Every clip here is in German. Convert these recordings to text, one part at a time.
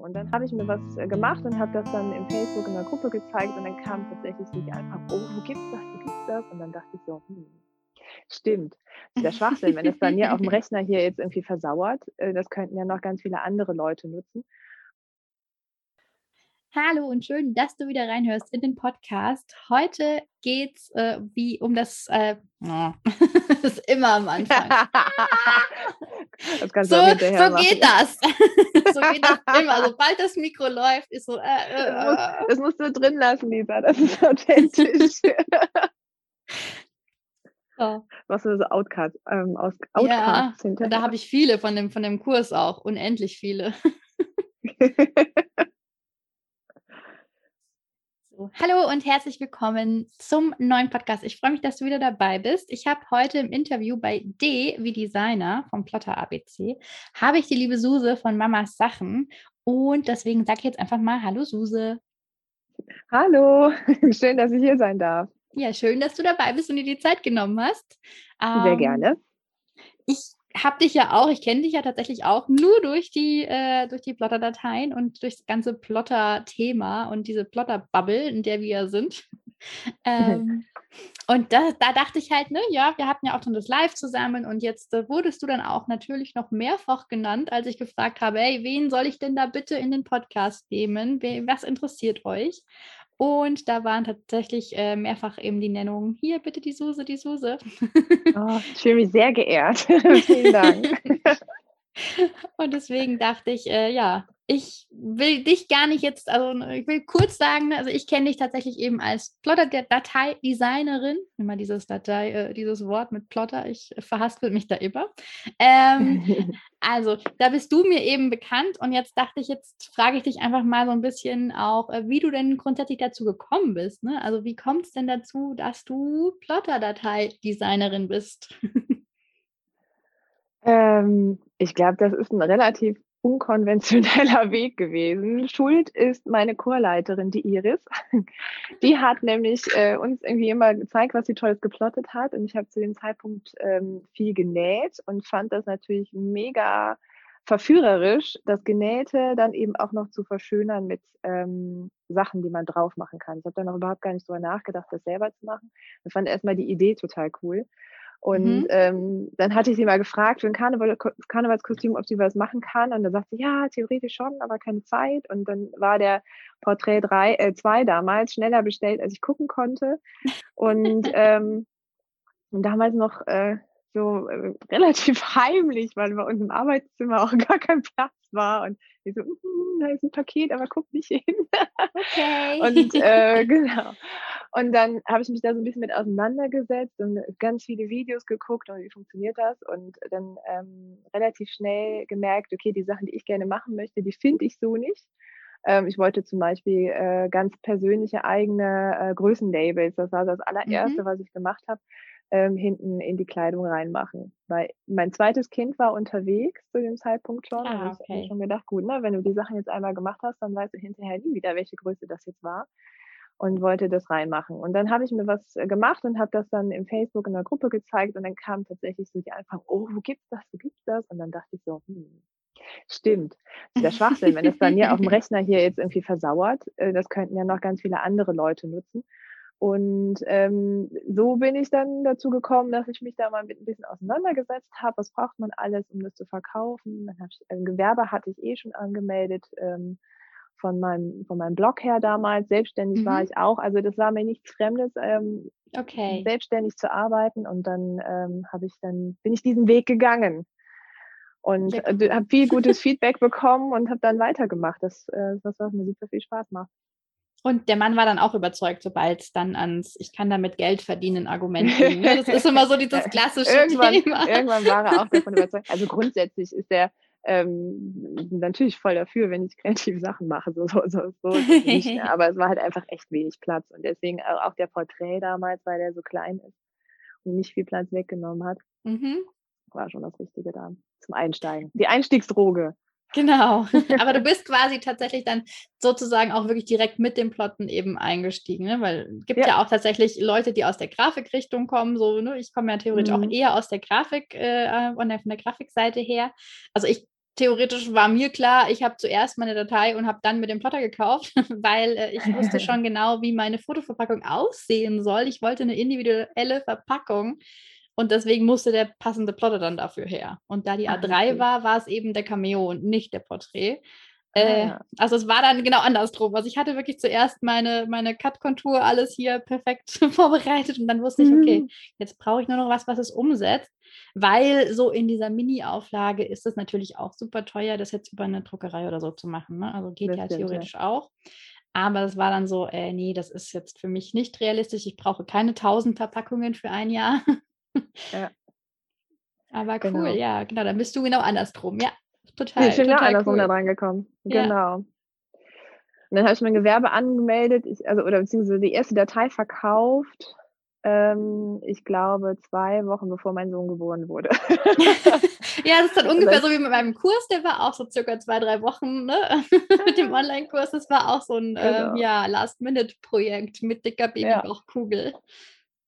Und dann habe ich mir was äh, gemacht und habe das dann im Facebook in der Gruppe gezeigt und dann kam tatsächlich die Anfrage, oh, wo gibt's das, wo gibt's das? Und dann dachte ich so, hm, stimmt. Das ist der Schwachsinn, wenn das bei mir auf dem Rechner hier jetzt irgendwie versauert. Äh, das könnten ja noch ganz viele andere Leute nutzen. Hallo und schön, dass du wieder reinhörst in den Podcast. Heute geht es äh, wie um das, äh, oh, das ist immer am Anfang. das so, so geht das. so geht das immer. Sobald das Mikro läuft, ist so. Äh, äh das, musst, äh. das, musst, du drin lassen, Lisa. Das ist authentisch. Oh. Was sind so Outcards, ähm, aus, Outcards ja, Da habe ich viele von dem, von dem Kurs auch, unendlich viele. Hallo und herzlich willkommen zum neuen Podcast. Ich freue mich, dass du wieder dabei bist. Ich habe heute im Interview bei D wie Designer vom Plotter ABC, habe ich die liebe Suse von Mamas Sachen und deswegen sage ich jetzt einfach mal Hallo Suse. Hallo, schön, dass ich hier sein darf. Ja, schön, dass du dabei bist und dir die Zeit genommen hast. Sehr ähm, gerne. Ich habe dich ja auch, ich kenne dich ja tatsächlich auch nur durch die, äh, durch die Plotter-Dateien und durch das ganze Plotter-Thema und diese Plotter-Bubble, in der wir ja sind. ähm, und da, da, dachte ich halt, ne, ja, wir hatten ja auch schon das Live zusammen und jetzt äh, wurdest du dann auch natürlich noch mehrfach genannt, als ich gefragt habe, hey, wen soll ich denn da bitte in den Podcast nehmen? was interessiert euch? Und da waren tatsächlich äh, mehrfach eben die Nennungen, hier bitte die Suse, die Suse. Oh, ich fühle mich sehr geehrt. Vielen Dank. Und deswegen dachte ich, äh, ja, ich will dich gar nicht jetzt, also ne, ich will kurz sagen, ne, also ich kenne dich tatsächlich eben als Plotter-Datei-Designerin. Immer dieses Datei, äh, dieses Wort mit Plotter, ich verhaspel mich da immer. Ähm, also, da bist du mir eben bekannt und jetzt dachte ich, jetzt frage ich dich einfach mal so ein bisschen auch, äh, wie du denn grundsätzlich dazu gekommen bist. Ne? Also, wie kommt es denn dazu, dass du Plotter-Datei-Designerin bist? ähm, ich glaube, das ist ein relativ unkonventioneller Weg gewesen. Schuld ist meine Chorleiterin, die Iris. Die hat nämlich äh, uns irgendwie immer gezeigt, was sie Tolles geplottet hat. Und ich habe zu dem Zeitpunkt ähm, viel genäht und fand das natürlich mega verführerisch, das Genähte dann eben auch noch zu verschönern mit ähm, Sachen, die man drauf machen kann. Ich habe dann noch überhaupt gar nicht drüber nachgedacht, das selber zu machen. Ich fand erstmal die Idee total cool. Und mhm. ähm, dann hatte ich sie mal gefragt für ein Karneval Karnevalskostüm, ob sie was machen kann. Und dann sagte sie, ja, theoretisch schon, aber keine Zeit. Und dann war der Porträt 2 äh, zwei damals schneller bestellt, als ich gucken konnte. Und, ähm, und damals noch äh, so äh, relativ heimlich, weil bei uns im Arbeitszimmer auch gar kein Platz war. Und ich so, mm, da ist ein Paket, aber guck nicht hin. Okay. und äh, genau. Und dann habe ich mich da so ein bisschen mit auseinandergesetzt und ganz viele Videos geguckt und wie funktioniert das und dann ähm, relativ schnell gemerkt, okay, die Sachen, die ich gerne machen möchte, die finde ich so nicht. Ähm, ich wollte zum Beispiel äh, ganz persönliche eigene äh, Größenlabels, das war das allererste, mhm. was ich gemacht habe, ähm, hinten in die Kleidung reinmachen. Weil mein zweites Kind war unterwegs zu dem Zeitpunkt schon. Ah, und ich habe mir schon gedacht, gut, ne, wenn du die Sachen jetzt einmal gemacht hast, dann weißt du hinterher nie wieder, welche Größe das jetzt war und wollte das reinmachen. Und dann habe ich mir was äh, gemacht und habe das dann im Facebook in der Gruppe gezeigt und dann kam tatsächlich so die Anfrage, oh, wo gibt's das, wo gibt's das? Und dann dachte ich so, hm, stimmt. Das ist der Schwachsinn, wenn das bei mir auf dem Rechner hier jetzt irgendwie versauert, äh, das könnten ja noch ganz viele andere Leute nutzen. Und ähm, so bin ich dann dazu gekommen, dass ich mich da mal mit ein bisschen auseinandergesetzt habe. Was braucht man alles, um das zu verkaufen? Dann hab ich, ein Gewerbe hatte ich eh schon angemeldet. Ähm, von meinem, von meinem Blog her damals. Selbstständig mhm. war ich auch. Also das war mir nichts Fremdes, ähm, okay. selbstständig zu arbeiten. Und dann ähm, habe ich dann, bin ich diesen Weg gegangen und ja. äh, habe viel gutes Feedback bekommen und habe dann weitergemacht. Das, äh, das was mir super viel Spaß macht. Und der Mann war dann auch überzeugt, sobald es dann ans Ich kann damit Geld verdienen Argument ging. Ne? Das ist immer so dieses klassische irgendwann, Thema. Irgendwann war er auch davon überzeugt. Also grundsätzlich ist der ähm, natürlich voll dafür, wenn ich kreative Sachen mache. So, so, so, so nicht, ne? Aber es war halt einfach echt wenig Platz. Und deswegen auch der Porträt damals, weil der so klein ist und nicht viel Platz weggenommen hat, mhm. war schon das Richtige da zum Einsteigen. Die Einstiegsdroge. Genau. Aber du bist quasi tatsächlich dann sozusagen auch wirklich direkt mit dem Plotten eben eingestiegen, ne? weil es gibt ja. ja. auch tatsächlich Leute, die aus der Grafikrichtung kommen. So, ne? Ich komme ja theoretisch mhm. auch eher aus der Grafik, äh, von, der, von der Grafikseite her. Also ich theoretisch war mir klar, ich habe zuerst meine Datei und habe dann mit dem Plotter gekauft, weil äh, ich wusste schon genau, wie meine Fotoverpackung aussehen soll. Ich wollte eine individuelle Verpackung und deswegen musste der passende Plotter dann dafür her. Und da die A3 ah, war, war es eben der Cameo und nicht der Porträt. Äh, ah. Also es war dann genau andersrum. Also ich hatte wirklich zuerst meine, meine Cut-Kontur, alles hier perfekt vorbereitet und dann wusste ich, okay, mhm. jetzt brauche ich nur noch was, was es umsetzt. Weil so in dieser Mini-Auflage ist es natürlich auch super teuer, das jetzt über eine Druckerei oder so zu machen. Ne? Also geht das ja theoretisch ja. auch. Aber es war dann so, äh, nee, das ist jetzt für mich nicht realistisch. Ich brauche keine 1000 Verpackungen für ein Jahr. Ja. Aber cool, genau. ja, genau. Dann bist du genau andersrum. Ja, total. Ich bin ja andersrum cool. da reingekommen. Ja. Genau. Und dann habe ich mein Gewerbe angemeldet, ich, also oder beziehungsweise die erste Datei verkauft ähm, ich glaube, zwei Wochen bevor mein Sohn geboren wurde. ja, das ist dann ungefähr so wie mit meinem Kurs, der war auch so circa zwei, drei Wochen ne? mit dem Online-Kurs. Das war auch so ein genau. ähm, ja, Last-Minute-Projekt mit dicker Babybauchkugel. Ja.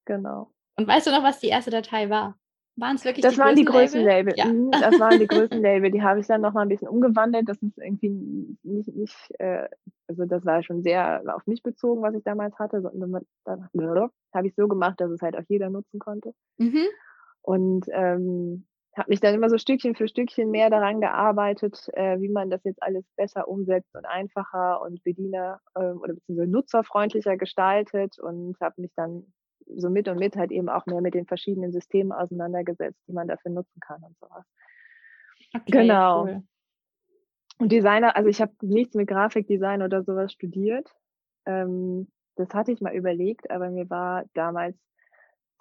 Genau. Und weißt du noch, was die erste Datei war? Waren es wirklich das die waren die größten Label? Ja. Mhm, das waren die größten Label. Die habe ich dann noch mal ein bisschen umgewandelt. Das ist irgendwie nicht, nicht äh, also das war schon sehr auf mich bezogen, was ich damals hatte. Dann habe ich so gemacht, dass es halt auch jeder nutzen konnte. Mhm. Und ähm, habe mich dann immer so Stückchen für Stückchen mehr daran gearbeitet, äh, wie man das jetzt alles besser umsetzt und einfacher und Bediener ähm, oder beziehungsweise nutzerfreundlicher gestaltet und habe mich dann so mit und mit halt eben auch mehr mit den verschiedenen Systemen auseinandergesetzt, die man dafür nutzen kann und sowas. Okay, genau. Cool. Und Designer, also ich habe nichts mit Grafikdesign oder sowas studiert. Ähm, das hatte ich mal überlegt, aber mir war damals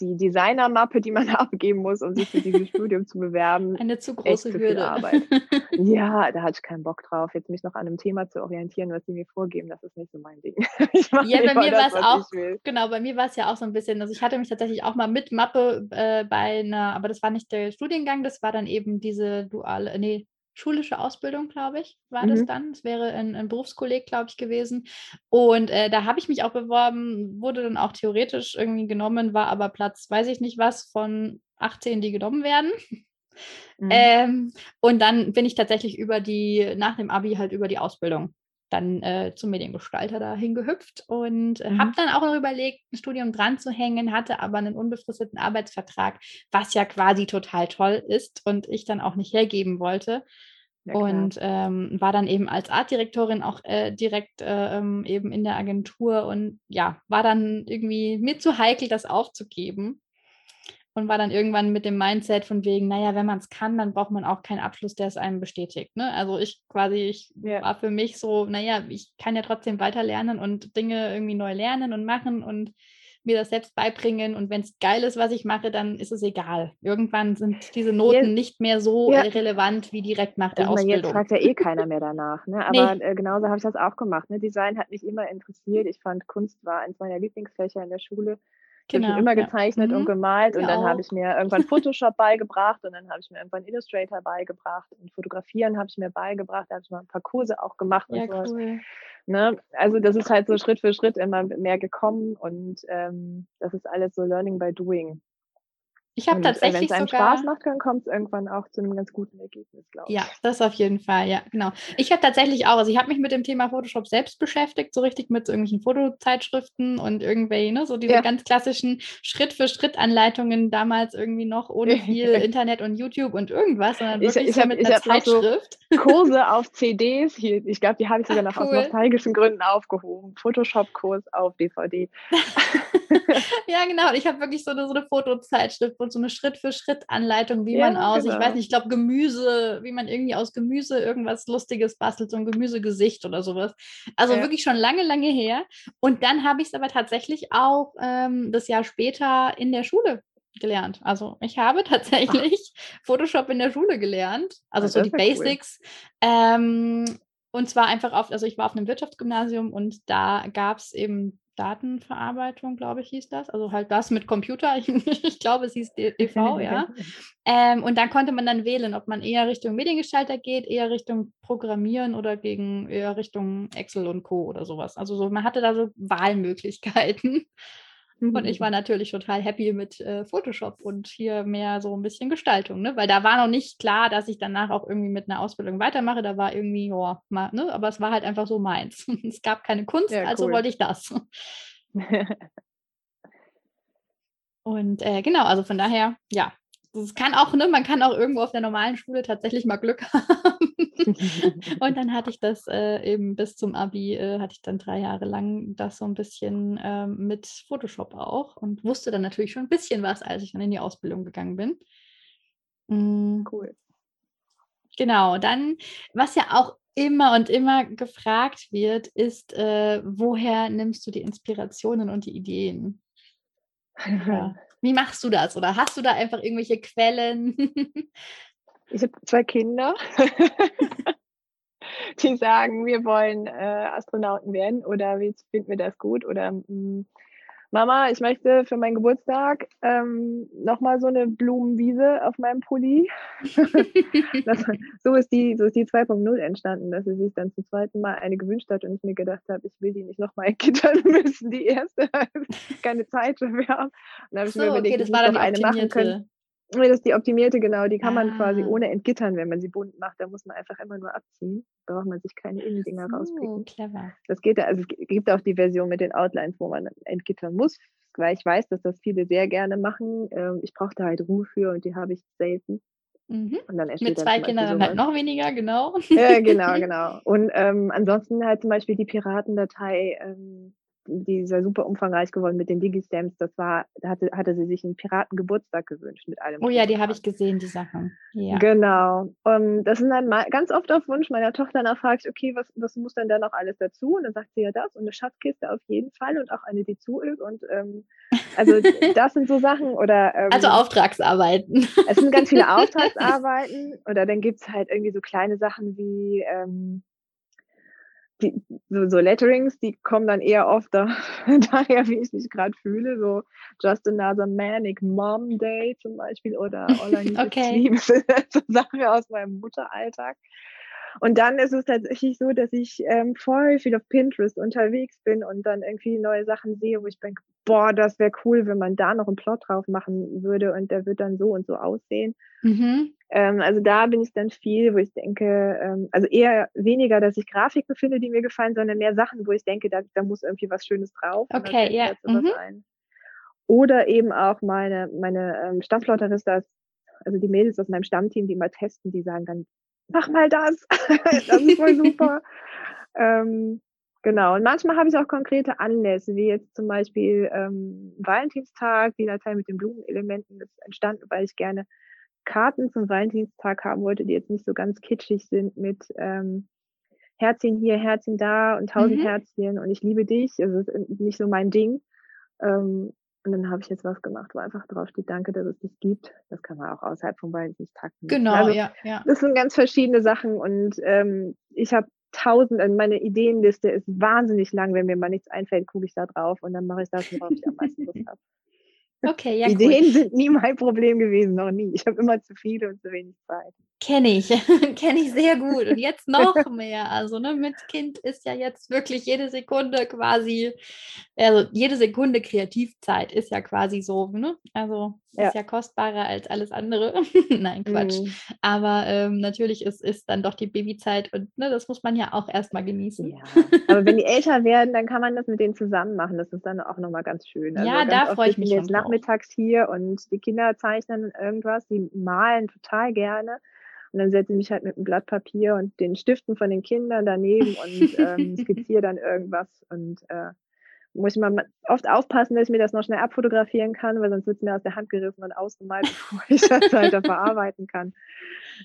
die Designermappe, die man abgeben muss, um sich für dieses Studium zu bewerben. Eine zu große Hürde. Arbeit. ja, da hatte ich keinen Bock drauf, jetzt mich noch an einem Thema zu orientieren, was sie mir vorgeben. Das ist nicht so mein Ding. ja, bei mir war es auch, genau, bei mir war es ja auch so ein bisschen, also ich hatte mich tatsächlich auch mal mit Mappe äh, bei einer, aber das war nicht der Studiengang, das war dann eben diese duale, nee, schulische Ausbildung, glaube ich, war mhm. das dann. Es wäre ein, ein Berufskolleg, glaube ich, gewesen. Und äh, da habe ich mich auch beworben, wurde dann auch theoretisch irgendwie genommen, war aber Platz, weiß ich nicht was, von 18, die genommen werden. Mhm. Ähm, und dann bin ich tatsächlich über die, nach dem Abi halt über die Ausbildung dann äh, zum Mediengestalter dahin gehüpft und äh, mhm. habe dann auch noch überlegt, ein Studium dran zu hängen, hatte aber einen unbefristeten Arbeitsvertrag, was ja quasi total toll ist und ich dann auch nicht hergeben wollte. Ja, und ähm, war dann eben als Artdirektorin auch äh, direkt äh, ähm, eben in der Agentur und ja, war dann irgendwie mir zu heikel, das aufzugeben und war dann irgendwann mit dem Mindset von wegen, naja, wenn man es kann, dann braucht man auch keinen Abschluss, der es einem bestätigt. Ne? Also ich quasi, ich ja. war für mich so, naja, ich kann ja trotzdem weiter lernen und Dinge irgendwie neu lernen und machen und mir das selbst beibringen. Und wenn es geil ist, was ich mache, dann ist es egal. Irgendwann sind diese Noten jetzt, nicht mehr so ja. relevant wie direkt nach der also, Ausbildung. Jetzt fragt ja eh keiner mehr danach. Ne? Aber nee. äh, genauso habe ich das auch gemacht. Ne? Design hat mich immer interessiert. Ich fand, Kunst war eins meiner Lieblingsfächer in der Schule. Genau, ich habe immer gezeichnet ja. und mhm. gemalt und ja, dann habe ich mir irgendwann Photoshop beigebracht und dann habe ich mir irgendwann Illustrator beigebracht und Fotografieren habe ich mir beigebracht, da habe ich mal ein paar Kurse auch gemacht ja, und sowas. Cool. Ne? Also das ist halt so Schritt für Schritt immer mehr gekommen und ähm, das ist alles so Learning by Doing. Ich habe tatsächlich Wenn es einem sogar, Spaß macht, dann kommt es irgendwann auch zu einem ganz guten Ergebnis, glaube ich. Ja, das auf jeden Fall, ja, genau. Ich habe tatsächlich auch, also ich habe mich mit dem Thema Photoshop selbst beschäftigt, so richtig mit so irgendwelchen Fotozeitschriften und irgendwelche, ne, so diese ja. ganz klassischen Schritt-für-Schritt-Anleitungen damals irgendwie noch ohne viel Internet und YouTube und irgendwas, sondern wirklich ich, ich hab, mit einer Zeitschrift. So Kurse auf CDs, hier, ich glaube, die habe ich sogar noch cool. aus nostalgischen Gründen aufgehoben. Photoshop-Kurs auf DVD. ja, genau. Ich habe wirklich so eine, so eine Fotozeitschrift so eine Schritt-für-Schritt-Anleitung, wie ja, man aus, genau. ich weiß nicht, ich glaube Gemüse, wie man irgendwie aus Gemüse irgendwas Lustiges bastelt, so ein Gemüsegesicht oder sowas. Also ja. wirklich schon lange, lange her. Und dann habe ich es aber tatsächlich auch ähm, das Jahr später in der Schule gelernt. Also ich habe tatsächlich. Photoshop in der Schule gelernt, also so die Basics. Cool. Ähm, und zwar einfach auf, also ich war auf einem Wirtschaftsgymnasium und da gab es eben Datenverarbeitung, glaube ich, hieß das. Also halt das mit Computer. Ich, ich glaube, es hieß DV, ja. Ähm, und dann konnte man dann wählen, ob man eher Richtung Mediengestalter geht, eher Richtung Programmieren oder gegen eher Richtung Excel und Co. oder sowas. Also so, man hatte da so Wahlmöglichkeiten. Und ich war natürlich total happy mit äh, Photoshop und hier mehr so ein bisschen Gestaltung, ne? weil da war noch nicht klar, dass ich danach auch irgendwie mit einer Ausbildung weitermache. Da war irgendwie, ja, mal, ne? aber es war halt einfach so meins. es gab keine Kunst, ja, also wollte ich das. und äh, genau, also von daher, ja, es kann auch, ne, man kann auch irgendwo auf der normalen Schule tatsächlich mal Glück haben. Und dann hatte ich das äh, eben bis zum Abi, äh, hatte ich dann drei Jahre lang das so ein bisschen äh, mit Photoshop auch und wusste dann natürlich schon ein bisschen was, als ich dann in die Ausbildung gegangen bin. Mhm. Cool. Genau, dann, was ja auch immer und immer gefragt wird, ist, äh, woher nimmst du die Inspirationen und die Ideen? Ja. Wie machst du das? Oder hast du da einfach irgendwelche Quellen? ich habe zwei Kinder, die sagen, wir wollen äh, Astronauten werden oder wie finden wir das gut? Oder mh, mm, Mama, ich möchte für meinen Geburtstag ähm, nochmal so eine Blumenwiese auf meinem Pulli. das, so, ist die, so ist die 2.0 entstanden, dass sie sich dann zum zweiten Mal eine gewünscht hat und ich mir gedacht habe, ich will die nicht nochmal entgittern müssen, die erste. keine Zeit dafür haben. Und dann habe ich so, mir überlegt, okay, das war dann eine machen können. Das ist die optimierte, genau. Die kann man quasi ah. ohne entgittern, wenn man sie bunt macht. Da muss man einfach immer nur abziehen. Da braucht man sich keine Innendinger so, rauspicken. clever. Das geht, also es gibt auch die Version mit den Outlines, wo man entgittern muss, weil ich weiß, dass das viele sehr gerne machen. Ähm, ich brauche da halt Ruhe für und die habe ich selten. Mhm. Mit zwei Kindern dann halt noch weniger, genau. Ja, genau, genau. Und ähm, ansonsten halt zum Beispiel die Piratendatei, ähm, die ist ja super umfangreich geworden mit den Digi-Stamps. Das war, da hatte, hatte sie sich einen Piratengeburtstag gewünscht mit allem. Oh ja, die habe ich gesehen, die Sachen. Ja. Genau. Und das sind dann mal ganz oft auf Wunsch meiner Tochter nachfragt, okay, was, was muss denn da noch alles dazu? Und dann sagt sie ja das und eine Schatzkiste auf jeden Fall und auch eine, die zuölt. Und ähm, also das sind so Sachen oder ähm, Also Auftragsarbeiten. Es sind ganz viele Auftragsarbeiten. Oder dann gibt es halt irgendwie so kleine Sachen wie ähm, die, so, so Letterings, die kommen dann eher oft da, daher, wie ich mich gerade fühle, so Just Another Manic Mom Day zum Beispiel oder All I Need okay. Is Sleep, so Sachen aus meinem Mutteralltag. Und dann ist es tatsächlich so, dass ich ähm, voll viel auf Pinterest unterwegs bin und dann irgendwie neue Sachen sehe, wo ich denke, boah, das wäre cool, wenn man da noch einen Plot drauf machen würde und der wird dann so und so aussehen. Mhm. Ähm, also da bin ich dann viel, wo ich denke, ähm, also eher weniger, dass ich Grafiken finde, die mir gefallen, sondern mehr Sachen, wo ich denke, da, da muss irgendwie was Schönes drauf. Okay, ja. Mhm. Oder eben auch meine, meine ähm, Stammflotteristas, also die Mädels aus meinem Stammteam, die mal testen, die sagen dann, mach mal das. das ist voll super. ähm, genau. Und manchmal habe ich auch konkrete Anlässe, wie jetzt zum Beispiel ähm, Valentinstag, die Datei mit den Blumenelementen ist entstanden, weil ich gerne Karten zum Valentinstag haben wollte, die jetzt nicht so ganz kitschig sind mit ähm, Herzchen hier, Herzchen da und tausend mhm. Herzchen und ich liebe dich. Also das ist nicht so mein Ding. Ähm, und dann habe ich jetzt was gemacht, wo einfach drauf steht, danke, dass es dich gibt. Das kann man auch außerhalb vom Valentinstag machen. Genau, also, ja, ja. Das sind ganz verschiedene Sachen und ähm, ich habe tausend, also meine Ideenliste ist wahnsinnig lang. Wenn mir mal nichts einfällt, gucke ich da drauf und dann mache ich das, worauf ich am meisten Lust habe. Okay, ja. Ideen cool. sind nie mein Problem gewesen, noch nie. Ich habe immer zu viele und zu wenig Zeit. Kenne ich, kenne ich sehr gut. Und jetzt noch mehr. Also ne, mit Kind ist ja jetzt wirklich jede Sekunde quasi, also jede Sekunde Kreativzeit ist ja quasi so, ne? Also ja. ist ja kostbarer als alles andere. Nein, Quatsch. Mhm. Aber ähm, natürlich ist, ist dann doch die Babyzeit und ne, das muss man ja auch erstmal genießen. Ja. Aber wenn die älter werden, dann kann man das mit denen zusammen machen. Das ist dann auch nochmal ganz schön. Also ja, da freue ich mich. Jetzt nachmittags hier und die Kinder zeichnen irgendwas, die malen total gerne. Und dann setze ich mich halt mit einem Blatt Papier und den Stiften von den Kindern daneben und ähm, skizziere dann irgendwas. Und äh, muss ich mal oft aufpassen, dass ich mir das noch schnell abfotografieren kann, weil sonst wird es mir aus der Hand gerissen und ausgemalt, bevor ich das weiter verarbeiten kann.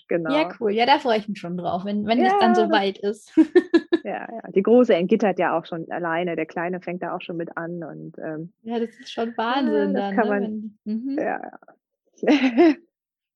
Genau. Ja, cool. Ja, da freue ich mich schon drauf, wenn, wenn ja, es dann so weit ist. ja, ja. Die große entgittert ja auch schon alleine, der Kleine fängt da auch schon mit an. Und, ähm, ja, das ist schon Wahnsinn. Ja, das dann, kann ne? man. Wenn, mhm. Ja, ja.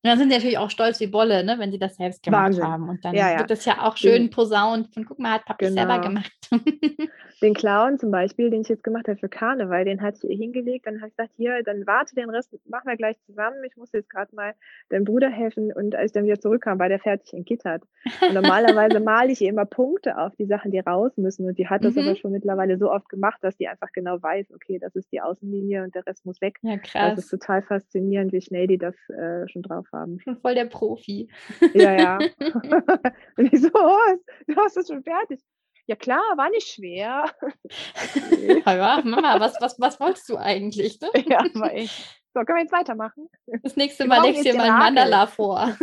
Und dann sind sie natürlich auch stolz wie Bolle, ne, wenn sie das selbst gemacht Wahnsinn. haben. Und dann Ja, ja. wird das ja auch schön posaunt von, guck mal, hat Papi selber genau. gemacht. Den Clown zum Beispiel, den ich jetzt gemacht habe für Karneval, den hatte ich ihr hingelegt. Dann habe ich gesagt, hier, dann warte den Rest, machen wir gleich zusammen. Ich muss jetzt gerade mal deinem Bruder helfen. Und als ich dann wieder zurückkam, war der fertig entgittert. Und normalerweise male ich ihr immer Punkte auf die Sachen, die raus müssen. Und die hat das aber Mhm. schon mittlerweile so oft gemacht, dass die einfach genau weiß, okay, das ist die Außenlinie und der Rest muss weg. Ja, Das ist krass. total faszinierend, wie schnell die das äh, schon drauf haben. Schon voll der Profi. Ja, ja. Und ich so, oh, du hast es schon fertig. Ja klar, war nicht schwer. Okay. Ja, ja, Mama, was, was, was wolltest du eigentlich? Ne? Ja, war echt. So, können wir jetzt weitermachen? Das nächste Mal legst du dir mal ein. Mandala vor.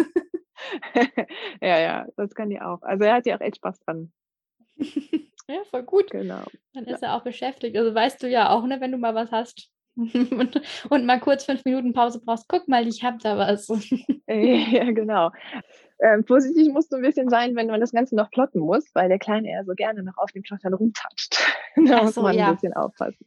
ja, ja, das kann die auch. Also er hat ja auch echt Spaß dran. Ja, voll gut. Genau. Dann Ja. ist er auch beschäftigt. Also weißt du ja auch, ne, wenn du mal was hast und, und mal kurz fünf Minuten Pause brauchst, guck mal, ich hab da was. Ja, genau. Ähm, vorsichtig musst du ein bisschen sein, wenn man das Ganze noch plotten muss, weil der Kleine eher so gerne noch auf dem Plottern rumtatscht. da Ach muss so, man ein ja. bisschen aufpassen.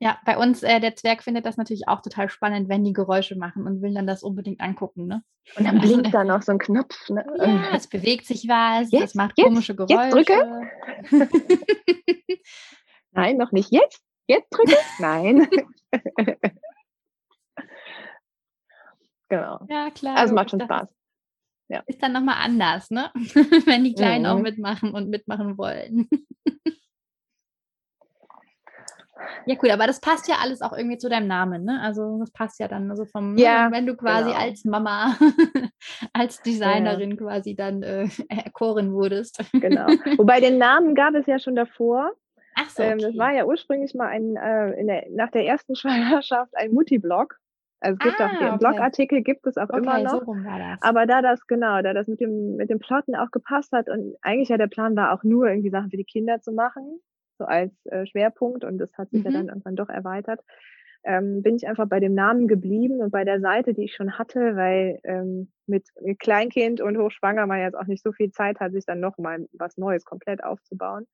Ja, bei uns, äh, der Zwerg findet das natürlich auch total spannend, wenn die Geräusche machen und will dann das unbedingt angucken, ne? Und dann Also, blinkt da noch so ein Knopf. Ne? ja, es bewegt sich was, Jetzt, es macht jetzt, komische jetzt Geräusche. drücke. Nein, noch nicht. Jetzt? Jetzt drücke? Nein. genau. Ja, klar. Also macht schon Spaß. Ja. ist dann nochmal anders, ne? wenn die Kleinen auch Mhm. mitmachen und mitmachen wollen. Ja, cool, aber das passt ja alles auch irgendwie zu deinem Namen, ne? Also das passt ja dann, also vom, ne, Ja, wenn du quasi genau. als Mama, als Designerin quasi dann äh, erkoren wurdest. Genau. Wobei den Namen gab es ja schon davor. Ach so, Ähm, das okay. war ja ursprünglich mal ein, äh, in der, nach der ersten Schwangerschaft ein Mutti-Blog. Also es gibt auch Ah, den okay. Blogartikel gibt es auch immer Okay, so noch. das. Aber da das, genau, da das mit dem, mit dem Plotten auch gepasst hat und eigentlich ja der Plan war auch nur irgendwie Sachen für die Kinder zu machen, so als äh, Schwerpunkt und das hat sich ja Mhm. dann irgendwann doch erweitert, ähm, bin ich einfach bei dem Namen geblieben und bei der Seite, die ich schon hatte, weil ähm, mit, mit Kleinkind und hochschwanger man jetzt auch nicht so viel Zeit hat, sich dann noch mal was Neues komplett aufzubauen.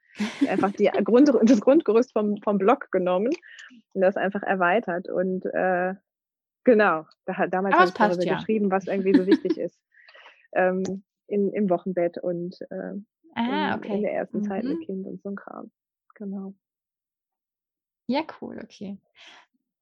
Einfach die Grund, das Grundgerüst vom, vom Blog genommen und das einfach erweitert und äh, Genau, da hat, damals habe ich darüber ja. geschrieben, was irgendwie so wichtig ist ähm, in, im Wochenbett und äh, Ah, in, okay. in der ersten Zeit mit Mhm. Kind und so ein Kram. Genau. Ja, cool, okay.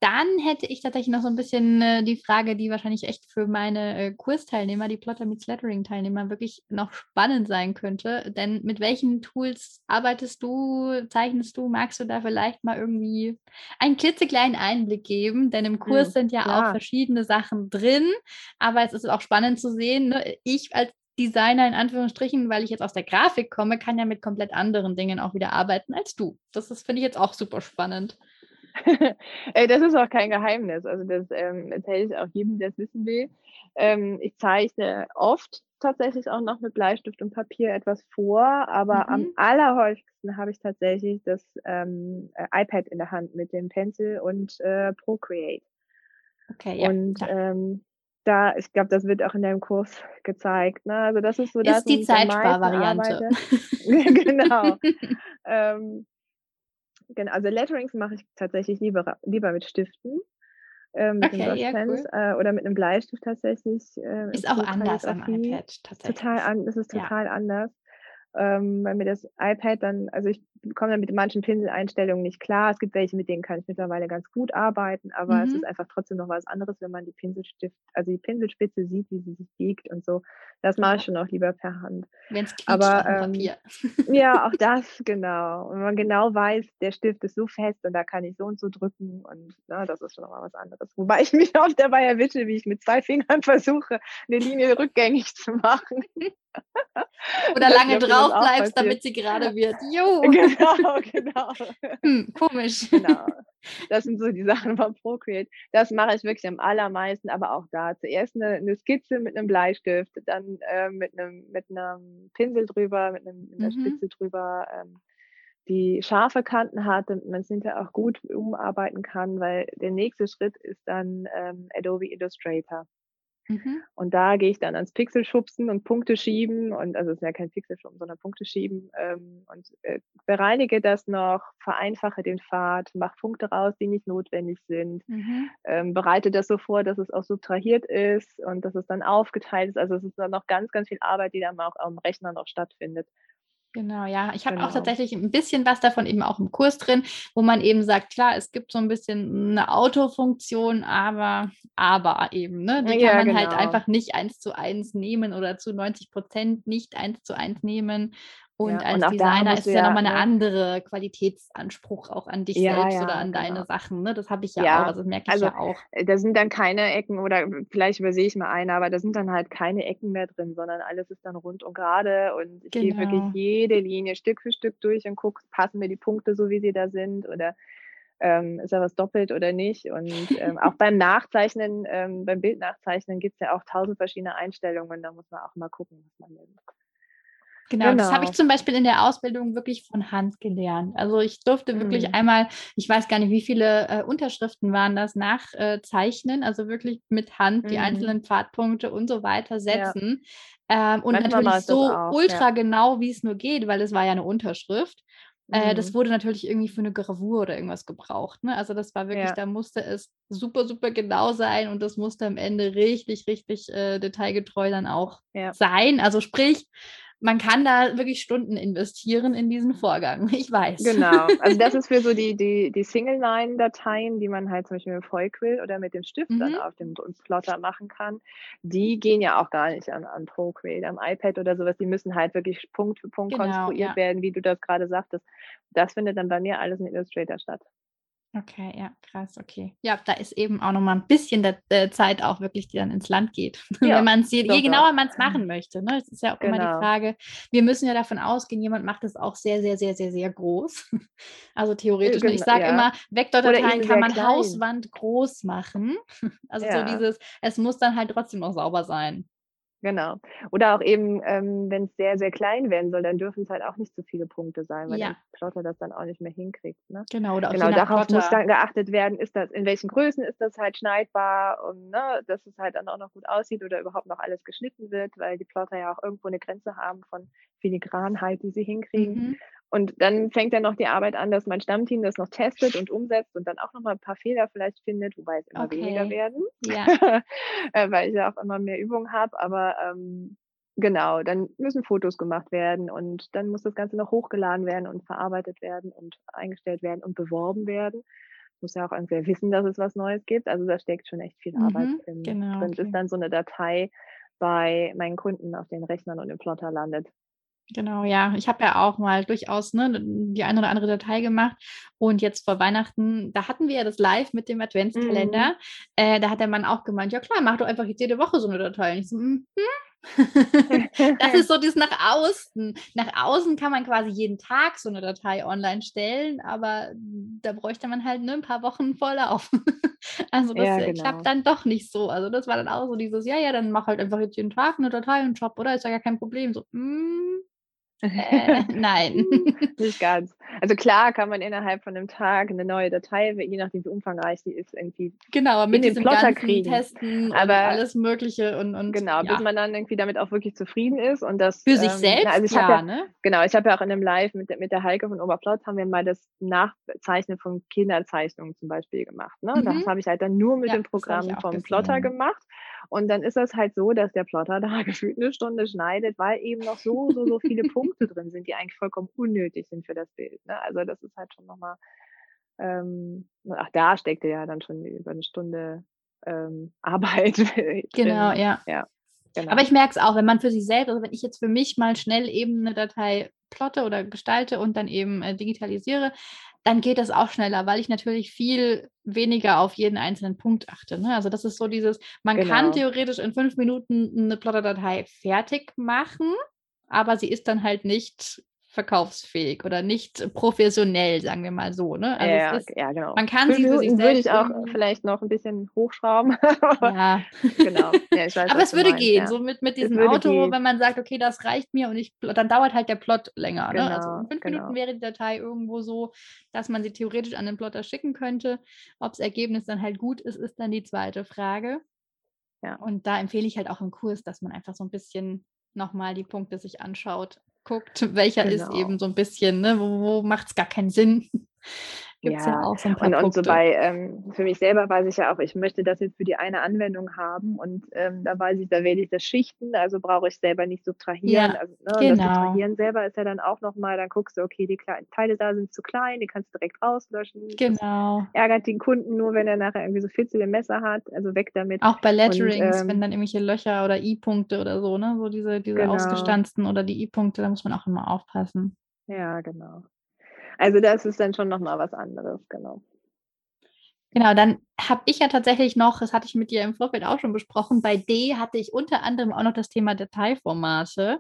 Dann hätte ich tatsächlich noch so ein bisschen äh, die Frage, die wahrscheinlich echt für meine äh, Kursteilnehmer, die Plotter Meets Lettering-Teilnehmer, wirklich noch spannend sein könnte. Denn mit welchen Tools arbeitest du, zeichnest du? Magst du da vielleicht mal irgendwie einen klitzekleinen Einblick geben? Denn im Kurs Mhm, sind ja auch klar. verschiedene Sachen drin, aber es ist auch spannend zu sehen. Ne? Ich als Designer in Anführungsstrichen, weil ich jetzt aus der Grafik komme, kann ja mit komplett anderen Dingen auch wieder arbeiten als du. Das ist, finde ich jetzt auch super spannend. Das ist auch kein Geheimnis. Also das ähm, erzähle ich auch jedem, der es wissen will. Ähm, ich zeichne oft tatsächlich auch noch mit Bleistift und Papier etwas vor, aber am Mhm. allerhäufigsten habe ich tatsächlich das ähm, äh, iPad in der Hand mit dem Pencil und äh, Procreate. Okay, ja. Und ähm, da, ich glaube, das wird auch in deinem Kurs gezeigt. Ne? Also das ist so das, Ist die am Zeitsparvariante. genau. ähm, genau. Also Letterings mache ich tatsächlich lieber, lieber mit Stiften. Ähm, mit Okay, ja, cool. äh, oder mit einem Bleistift tatsächlich. Äh, Ist auch anders am iPad tatsächlich. Total an, das ist Ja. total anders. Ähm, weil mir das iPad dann, also ich komme dann mit manchen Pinseleinstellungen nicht klar. Es gibt welche, mit denen kann ich mittlerweile ganz gut arbeiten, aber es Mhm. ist einfach trotzdem noch was anderes, wenn man die Pinselstift, also die Pinselspitze sieht, wie sie sich biegt und so. Das mache ich schon auch lieber per Hand. Wenn es Aber ähm, Papier. ja, auch das, genau. Und man genau weiß, der Stift ist so fest und da kann ich so und so drücken und na, das ist schon nochmal was anderes. Wobei ich mich oft dabei erwische, wie ich mit zwei Fingern versuche, eine Linie rückgängig zu machen. Oder lange drauf bleibst, damit sie gerade wird. Jo, Genau, genau. hm, komisch. Genau. Das sind so die Sachen von Procreate. Das mache ich wirklich am allermeisten, aber auch da. Zuerst eine, eine Skizze mit einem Bleistift, dann äh, mit einem mit einem Pinsel drüber, mit, einem, mit einer Mhm. Spitze drüber, ähm, die scharfe Kanten hat, damit man es hinterher auch gut umarbeiten kann, weil der nächste Schritt ist dann ähm, Adobe Illustrator. Mhm. Und da gehe ich dann ans Pixel schubsen und Punkte schieben und also es ist ja kein Pixel schubsen, sondern Punkte schieben ähm, und äh, bereinige das noch, vereinfache den Pfad, mache Punkte raus, die nicht notwendig sind, mhm. ähm, bereite das so vor, dass es auch subtrahiert ist und dass es dann aufgeteilt ist. Also es ist dann noch ganz, ganz viel Arbeit, die dann auch am Rechner noch stattfindet. Genau, ja. Ich habe genau. auch tatsächlich ein bisschen was davon eben auch im Kurs drin, wo man eben sagt, klar, es gibt so ein bisschen eine Autofunktion, aber, aber eben, ne? Die ja, kann man halt genau. halt einfach nicht eins zu eins nehmen oder zu 90 Prozent nicht eins zu eins nehmen. Und ja, als und Designer ist es ja, nochmal eine ne? andere Qualitätsanspruch auch an dich ja, selbst oder an genau. deine Sachen. Ne? Das habe ich ja, auch, also das merke ich also, ja auch. Äh, da sind dann keine Ecken oder vielleicht übersehe ich mal eine, aber da sind dann halt keine Ecken mehr drin, sondern alles ist dann rund und gerade und ich genau. gehe wirklich genau. jede Linie Stück für Stück durch und gucke, passen mir die Punkte so, wie sie da sind oder ähm, ist da was doppelt oder nicht. Und ähm, auch beim Nachzeichnen, ähm, beim Bildnachzeichnen gibt es ja auch tausend verschiedene Einstellungen. Da muss man auch mal gucken, was man nimmt. Genau, genau, das habe ich genau. zum Beispiel in der Ausbildung wirklich von Hand gelernt. Also ich durfte wirklich mhm. einmal, ich weiß gar nicht, wie viele äh, Unterschriften waren das, nachzeichnen, äh, also wirklich mit Hand mhm. die einzelnen Pfadpunkte und so weiter setzen. Ja. Ähm, und Manchmal natürlich so auch, ultra ja. genau, wie es nur geht, weil es war ja eine Unterschrift. Äh, das mhm. wurde natürlich irgendwie für eine Gravur oder irgendwas gebraucht. Ne? Also das war wirklich, ja. da musste es super, super genau sein und das musste am Ende richtig, richtig äh, detailgetreu dann auch sein. Also sprich, man kann da wirklich Stunden investieren in diesen Vorgang. Ich weiß. Genau. Also das ist für so die, die, die Single-Line-Dateien, die man halt zum Beispiel mit Vollquill oder mit dem Stift mhm. dann auf dem Plotter machen kann. Die gehen ja auch gar nicht an, an ProQuill, am iPad oder sowas. Die müssen halt wirklich Punkt für Punkt genau, konstruiert ja. werden, wie du das gerade sagtest. Das findet dann bei mir alles in Illustrator statt. Okay, ja, krass, okay. Ja, da ist eben auch nochmal ein bisschen der, der, Zeit auch wirklich, die dann ins Land geht. Ja, Wenn man es je, je, genauer man es machen möchte. Ne? Das ist ja auch genau. immer die genau. Frage. Wir müssen ja davon ausgehen, jemand macht es auch sehr, sehr, sehr, sehr, sehr groß. Also theoretisch. Genau, ich sage ja. immer, Vektordateien kann man klein. Hauswand groß machen. Also ja. so dieses, es muss dann halt trotzdem auch sauber sein. Genau. Oder auch eben, ähm, wenn es sehr, sehr klein werden soll, dann dürfen es halt auch nicht zu viele Punkte sein, weil ja. der Plotter das dann auch nicht mehr hinkriegt. Ne? Genau, oder auch genau darauf Plotter. muss dann geachtet werden, ist das, in welchen Größen ist das halt schneidbar und ne, dass es halt dann auch noch gut aussieht oder überhaupt noch alles geschnitten wird, weil die Plotter ja auch irgendwo eine Grenze haben von Filigranheit, die sie hinkriegen. Mhm. Und dann fängt dann noch die Arbeit an, dass mein Stammteam das noch testet und umsetzt und dann auch noch mal ein paar Fehler vielleicht findet, wobei es immer okay. weniger werden, ja. Äh, weil ich ja auch immer mehr Übung habe. Aber ähm, genau, dann müssen Fotos gemacht werden und dann muss das Ganze noch hochgeladen werden und verarbeitet werden und eingestellt werden und beworben werden. Muss ja auch irgendwer wissen, dass es was Neues gibt. Also da steckt schon echt viel Arbeit mhm, in, genau, drin. Okay. ist dann so eine Datei bei meinen Kunden auf den Rechnern und im Plotter landet. Genau, ja. Ich habe ja auch mal durchaus ne, die eine oder andere Datei gemacht. Und jetzt vor Weihnachten, da hatten wir ja das Live mit dem Adventskalender. Mhm. Äh, da hat der Mann auch gemeint, ja klar, mach doch einfach jetzt jede Woche so eine Datei. Und ich so, mm das ist so das nach außen. Nach außen kann man quasi jeden Tag so eine Datei online stellen, aber da bräuchte man halt ne, ein paar Wochen Vorlauf. also das ja, äh, genau. klappt dann doch nicht so. Also das war dann auch so dieses, ja, ja, dann mach halt einfach jetzt jeden Tag eine Datei und Job, oder? Ist ja gar kein Problem. So, mm, äh, nein. Nicht ganz. Also klar kann man innerhalb von einem Tag eine neue Datei, je nachdem wie umfangreich die ist, irgendwie genau, mit in den Plotter kriegen. Testen aber alles Mögliche und, und genau, ja. bis man dann irgendwie damit auch wirklich zufrieden ist und das für sich ähm, selbst. Also ich ja, ja, ne? Genau, ich habe ja auch in einem Live mit, mit der Heike von Oberplotz haben wir mal das Nachzeichnen von Kinderzeichnungen zum Beispiel gemacht. Ne? Mhm. Das habe ich halt dann nur mit ja, dem Programm vom Plotter gemacht. Und dann ist das halt so, dass der Plotter da gefühlt eine Stunde schneidet, weil eben noch so, so, so viele Punkte drin sind, die eigentlich vollkommen unnötig sind für das Bild. Ne? Also das ist halt schon nochmal, ähm, ach, da steckte ja dann schon über eine Stunde ähm, Arbeit. genau, ja. ja genau. Aber ich merke es auch, wenn man für sich selbst, also wenn ich jetzt für mich mal schnell eben eine Datei plotte oder gestalte und dann eben äh, digitalisiere, dann geht das auch schneller, weil ich natürlich viel weniger auf jeden einzelnen Punkt achte. Ne? Also das ist so dieses, man genau. kann theoretisch in fünf Minuten eine Plotter-Datei fertig machen, aber sie ist dann halt nicht verkaufsfähig oder nicht professionell, sagen wir mal so. Ne? Also ja, ist, ja, genau. Man kann sie für sich selbst würde ich auch vielleicht noch ein bisschen hochschrauben. ja, genau. Ja, weiß, Aber es würde meinst, gehen, ja. so mit, mit diesem Auto, gehen. wenn man sagt, okay, das reicht mir und ich, dann dauert halt der Plot länger. Genau, ne? Also in fünf genau. Minuten wäre die Datei irgendwo so, dass man sie theoretisch an den Plotter schicken könnte. Ob das Ergebnis dann halt gut ist, ist dann die zweite Frage. Ja. Und da empfehle ich halt auch im Kurs, dass man einfach so ein bisschen nochmal die Punkte sich anschaut, guckt, welcher genau. ist eben so ein bisschen, ne, wo, wo macht es gar keinen Sinn. Gibt es ja. ja. auch so ein paar und, Punkte. Und so bei, ähm, für mich selber weiß ich ja auch, ich möchte das jetzt für die eine Anwendung haben und ähm, da weiß ich, da wähle ich das Schichten, also brauche ich selber nicht subtrahieren. Ja, also, ne, genau. Das Subtrahieren selber ist ja dann auch nochmal, dann guckst du, okay, die kleinen Teile da sind zu klein, die kannst du direkt rauslöschen. Genau. Das ärgert den Kunden nur, wenn er nachher irgendwie so fitzige Messer hat, also weg damit. Auch bei Letterings, und, ähm, wenn dann irgendwelche Löcher oder I-Punkte oder so, ne, so diese, diese genau. ausgestanzten oder die I-Punkte, da muss man auch immer aufpassen. Ja, genau. Also das ist dann schon nochmal was anderes, genau. Genau, dann habe ich ja tatsächlich noch, das hatte ich mit dir im Vorfeld auch schon besprochen, bei D hatte ich unter anderem auch noch das Thema Dateiformate.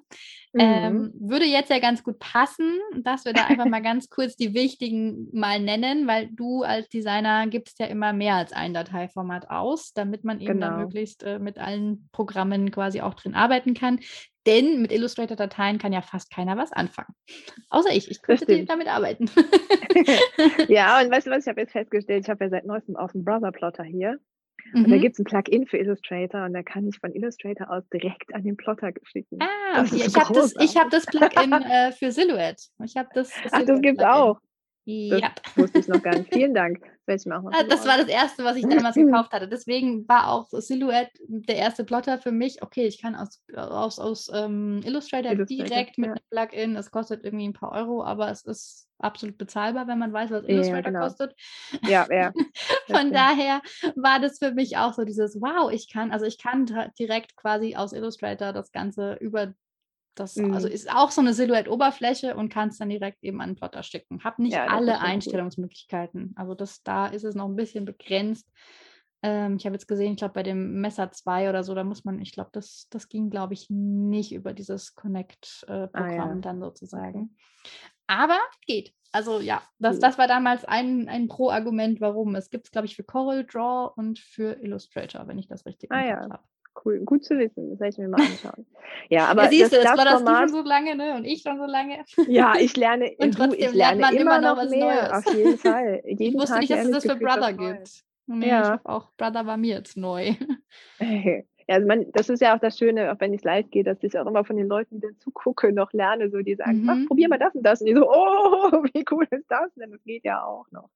Mhm. Ähm, würde jetzt ja ganz gut passen, dass wir da einfach mal ganz kurz die wichtigen mal nennen, weil du als Designer gibst ja immer mehr als ein Dateiformat aus, damit man eben genau. dann möglichst äh, mit allen Programmen quasi auch drin arbeiten kann. Denn mit Illustrator-Dateien kann ja fast keiner was anfangen. Außer ich. Ich könnte damit arbeiten. ja, und weißt du was, ich habe jetzt festgestellt, ich habe ja seit neuestem auch einen Browser-Plotter hier. Und mhm. da gibt es ein Plugin für Illustrator und da kann ich von Illustrator aus direkt an den Plotter schicken. Ah, okay. ich habe das, hab das Plugin äh, für Silhouette. Ich das, das Ach, das gibt es auch. Das ja. wusste ich noch gar nicht. Vielen Dank. Das, ah, das war das Erste, was ich damals gekauft hatte. Deswegen war auch Silhouette der erste Plotter für mich. Okay, ich kann aus, aus, aus ähm, Illustrator, Illustrator, direkt mit ja. einem Plugin. Es kostet irgendwie ein paar Euro, aber es ist absolut bezahlbar, wenn man weiß, was Illustrator ja, genau. kostet. Ja, ja. Von daher war das für mich auch so dieses Wow, ich kann, also ich kann direkt quasi aus Illustrator das Ganze über das also mhm. also ist auch so eine Silhouette-Oberfläche und kannst dann direkt eben an den Plotter stecken. Hab nicht ja, alle Einstellungsmöglichkeiten. Also das, da ist es noch ein bisschen begrenzt. Ähm, ich habe jetzt gesehen, ich glaube bei dem Messer 2 oder so, da muss man, ich glaube, das, das ging, glaube ich, nicht über dieses Connect-Programm äh, ah, ja. dann sozusagen. Aber geht. Also ja, das, das war damals ein, ein Pro-Argument, warum. Es gibt es, glaube ich, für Coral Draw und für Illustrator, wenn ich das richtig ah, ja. habe. Cool, gut zu wissen. Das werde ich mir mal anschauen. Ja, aber ja, siehst das, du, das, war das Format, du schon so lange, ne? Und ich schon so lange. Ja, ich lerne. Und trotzdem du, ich lerne lernt man immer noch, was mehr. Neues. Auf jeden Fall. Jeden ich wusste Tag nicht, dass es das für Brother gibt. Nee, ja. auch Brother war mir jetzt neu. Ja, also man, das ist ja auch das Schöne, auch wenn ich live gehe, dass ich auch immer von den Leuten, die dann zugucke, noch lerne, so die sagen, mhm. probier mal das und das. Und die so, oh, wie cool ist das denn? Das geht ja auch noch.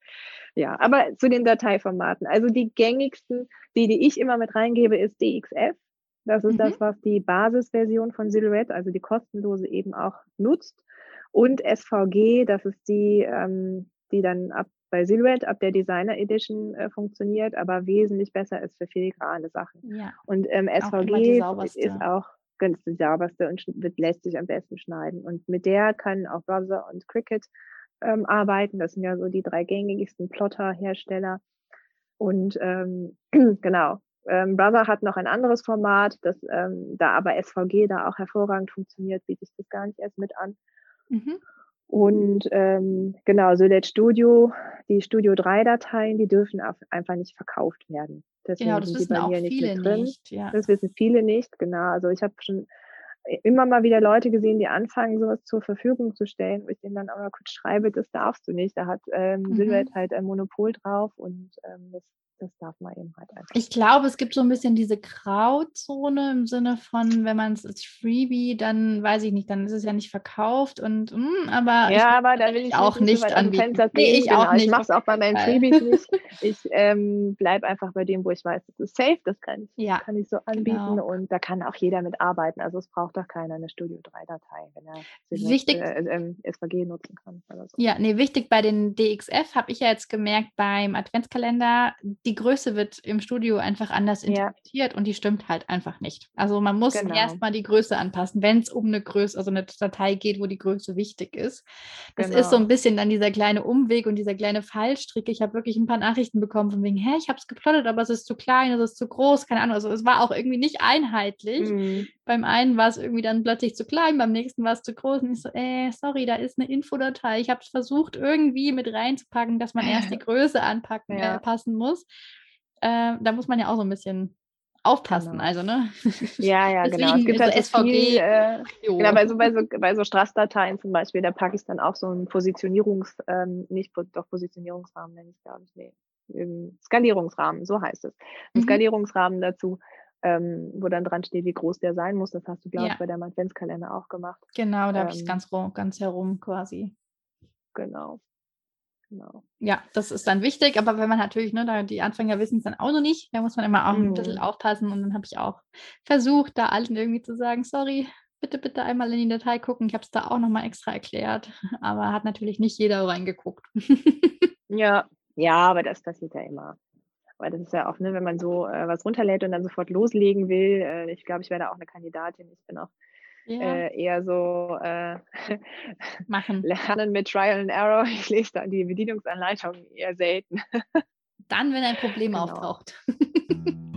Ja, aber zu den Dateiformaten. Also die gängigsten, die, die ich immer mit reingebe, ist DXF. Das ist mhm. das, was die Basisversion von Silhouette, also die kostenlose eben auch nutzt. Und SVG, das ist die, ähm, die dann ab bei Silhouette ab der Designer Edition äh, funktioniert, aber wesentlich besser ist für filigrane Sachen. Ja. Und ähm, SVG auch ist auch ganz die sauberste und wird, lässt sich am besten schneiden. Und mit der können auch Brother und Cricut ähm, arbeiten. Das sind ja so die drei gängigsten Plotter-Hersteller. Und ähm, genau, ähm, Brother hat noch ein anderes Format, das ähm, da aber SVG da auch hervorragend funktioniert, biete ich das gar nicht erst mit an. Mhm. Und ähm, genau, Solet Studio, die Studio 3 Dateien, die dürfen einfach nicht verkauft werden. Deswegen genau, das wissen auch viele nicht, nicht ja. Das wissen viele nicht, genau. Also ich habe schon immer mal wieder Leute gesehen, die anfangen, sowas zur Verfügung zu stellen, wo ich denen dann auch mal kurz schreibe, das darfst du nicht. Da hat ähm, mhm. Silhouette halt ein Monopol drauf und ähm, das das darf man eben halt einfach. Ich glaube, es gibt so ein bisschen diese Grauzone im Sinne von, wenn man es als Freebie, dann weiß ich nicht, dann ist es ja nicht verkauft und mh, hm, aber ja, aber da will ich auch nicht, nicht anbieten. Nee, ich genau. auch nicht. Ich mache es auch bei meinen Freebies nicht. Ich ähm, bleibe einfach bei dem, wo ich weiß, das ist safe, das kann ich, ja, kann ich so anbieten genau. und da kann auch jeder mit arbeiten. Also es braucht doch keiner eine Studio 3 Datei, wenn er wichtig, äh, äh, SVG nutzen kann. So. Ja, nee, wichtig bei den DXF habe ich ja jetzt gemerkt beim Adventskalender die Größe wird im Studio einfach anders interpretiert ja. und die stimmt halt einfach nicht. Also man muss genau. erstmal die Größe anpassen, wenn es um eine Größe, also eine Datei geht, wo die Größe wichtig ist. Das genau. ist so ein bisschen dann dieser kleine Umweg und dieser kleine Fallstrick. Ich habe wirklich ein paar Nachrichten bekommen von wegen, hä, ich habe es geplottet, aber es ist zu klein, es ist zu groß, keine Ahnung. Also es war auch irgendwie nicht einheitlich. Mhm. Beim einen war es irgendwie dann plötzlich zu klein, beim nächsten war es zu groß und ich so, äh, sorry, da ist eine Infodatei. Ich habe es versucht, irgendwie mit reinzupacken, dass man erst die Größe anpacken, ja. äh, passen muss. Äh, da muss man ja auch so ein bisschen aufpassen, genau. also, ne? Ja, ja, genau. Es gibt halt so SVG. Viel, äh, genau, bei so, bei so, bei so Straßdateien zum Beispiel, da packe ich dann auch so einen Positionierungs, ähm, nicht, doch Positionierungsrahmen nenne ich, glaube ich, nee. Skalierungsrahmen, so heißt es. Ein mhm. Skalierungsrahmen dazu. ähm, wo dann dran steht, wie groß der sein muss. Das hast du, glaube Ja. ich, bei deinem Adventskalender auch gemacht. Genau, da habe ich es Ähm, ganz, ganz herum quasi. genau. Genau. Ja, das ist dann wichtig, aber wenn man natürlich, ne, da die Anfänger wissen es dann auch noch nicht, da muss man immer auch ein bisschen Mhm. aufpassen und dann habe ich auch versucht, da allen irgendwie zu sagen, sorry, bitte, bitte einmal in die Datei gucken. Ich habe es da auch nochmal extra erklärt, aber hat natürlich nicht jeder reingeguckt. Ja, ja, aber das passiert ja immer. Weil das ist ja auch, ne, wenn man so äh, was runterlädt und dann sofort loslegen will. Äh, ich glaube, ich wäre da auch eine Kandidatin. Ich bin auch Ja, äh, eher so äh, machen. lernen mit Trial and Error. Ich lese dann die Bedienungsanleitung eher selten. Dann, wenn ein Problem Genau. auftaucht.